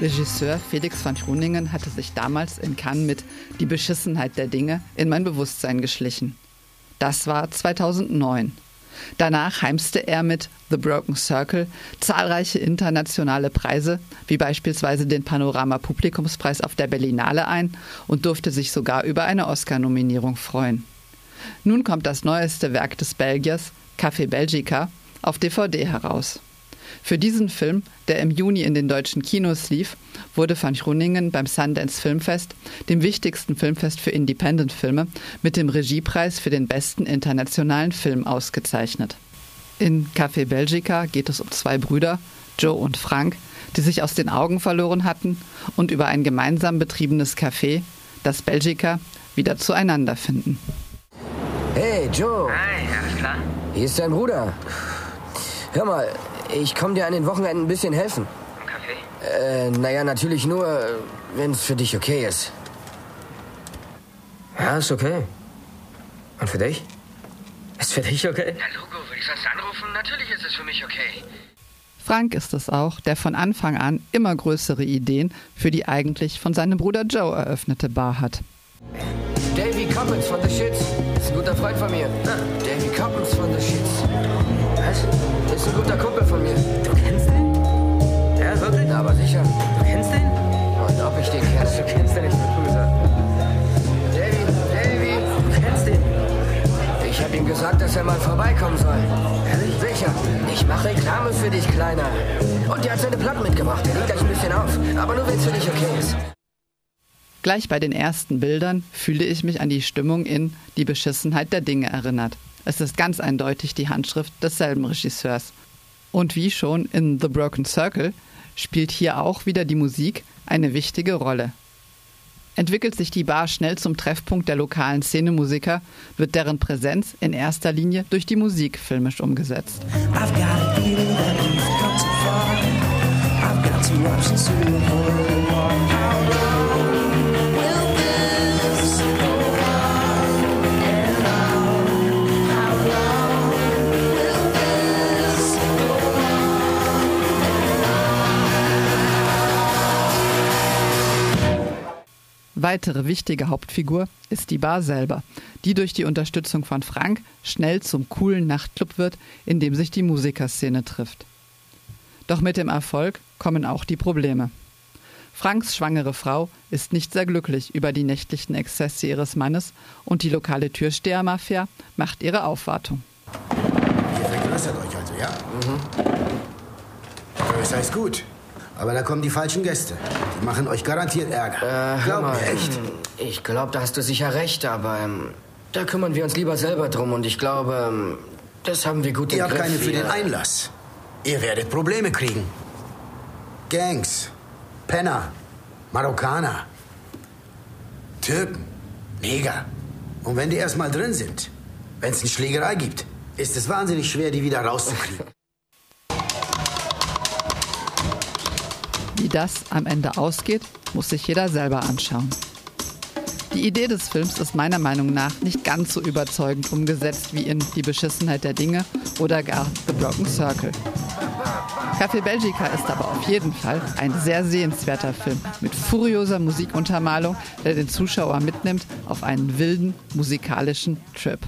Regisseur Felix van Groeningen hatte sich damals in Cannes mit Die Beschissenheit der Dinge in mein Bewusstsein geschlichen. Das war 2009. Danach heimste er mit The Broken Circle zahlreiche internationale Preise, wie beispielsweise den Panorama Publikumspreis auf der Berlinale ein und durfte sich sogar über eine Oscar-Nominierung freuen. Nun kommt das neueste Werk des Belgiers, Café Belgica, auf DVD heraus. Für diesen Film, der im Juni in den deutschen Kinos lief, wurde van Groningen beim Sundance Filmfest, dem wichtigsten Filmfest für Independent-Filme, mit dem Regiepreis für den besten internationalen Film ausgezeichnet. In Café Belgica geht es um zwei Brüder, Joe und Frank, die sich aus den Augen verloren hatten und über ein gemeinsam betriebenes Café, das Belgica, wieder zueinander finden. Hey, Joe. Hi, alles klar? Hier ist dein Bruder. Hör mal, ich komme dir an den Wochenenden ein bisschen helfen. Kaffee? Äh, naja, natürlich nur, wenn es für dich okay ist. Ja, ist okay. Und für dich? Ist für dich okay? Na, Logo, würde ich sonst anrufen? Natürlich ist es für mich okay. Frank ist es auch, der von Anfang an immer größere Ideen für die eigentlich von seinem Bruder Joe eröffnete Bar hat. Davy Coppens von The Shits. Ist ein guter Freund von mir. Davy Coppens von The Shits. Was? Ist ein guter Kumpel Ich den kenne? Du kennst den nicht mit Cruiser. Davy, Davy. Du kennst den? Ich habe ihm gesagt, dass er mal vorbeikommen soll. Ehrlich? Sicher. Ich mache Reklame für dich, Kleiner. Und der hat seine Platten mitgebracht. Der legt gleich ein bisschen auf. Aber nur, wenn es für dich okay ist. Gleich bei den ersten Bildern fühle ich mich an die Stimmung in Die Beschissenheit der Dinge erinnert. Es ist ganz eindeutig die Handschrift desselben Regisseurs. Und wie schon in The Broken Circle spielt hier auch wieder die Musik eine wichtige Rolle. Entwickelt sich die Bar schnell zum Treffpunkt der lokalen Szenemusiker, wird deren Präsenz in erster Linie durch die Musik filmisch umgesetzt. I've got a Weitere wichtige Hauptfigur ist die Bar selber, die durch die Unterstützung von Frank schnell zum coolen Nachtclub wird, in dem sich die Musikerszene trifft. Doch mit dem Erfolg kommen auch die Probleme. Franks schwangere Frau ist nicht sehr glücklich über die nächtlichen Exzesse ihres Mannes und die lokale Türstehermafia macht ihre Aufwartung. Ihr vergrößert euch also, ja? Mhm. Größer ist gut. Aber da kommen die falschen Gäste. Die machen euch garantiert Ärger. Äh, Glaub mal, mir, echt. Ich glaube, da hast du sicher recht, aber ähm, da kümmern wir uns lieber selber drum und ich glaube, ähm, das haben wir gut im Ihr habt Griff. keine für den Einlass. Ihr werdet Probleme kriegen. Gangs, Penner, Marokkaner, Türken, Neger. Und wenn die erstmal drin sind, wenn es eine Schlägerei gibt, ist es wahnsinnig schwer, die wieder rauszukriegen. Wie das am Ende ausgeht, muss sich jeder selber anschauen. Die Idee des Films ist meiner Meinung nach nicht ganz so überzeugend umgesetzt wie in Die Beschissenheit der Dinge oder gar The Broken Circle. Café Belgica ist aber auf jeden Fall ein sehr sehenswerter Film mit furioser Musikuntermalung, der den Zuschauer mitnimmt auf einen wilden musikalischen Trip.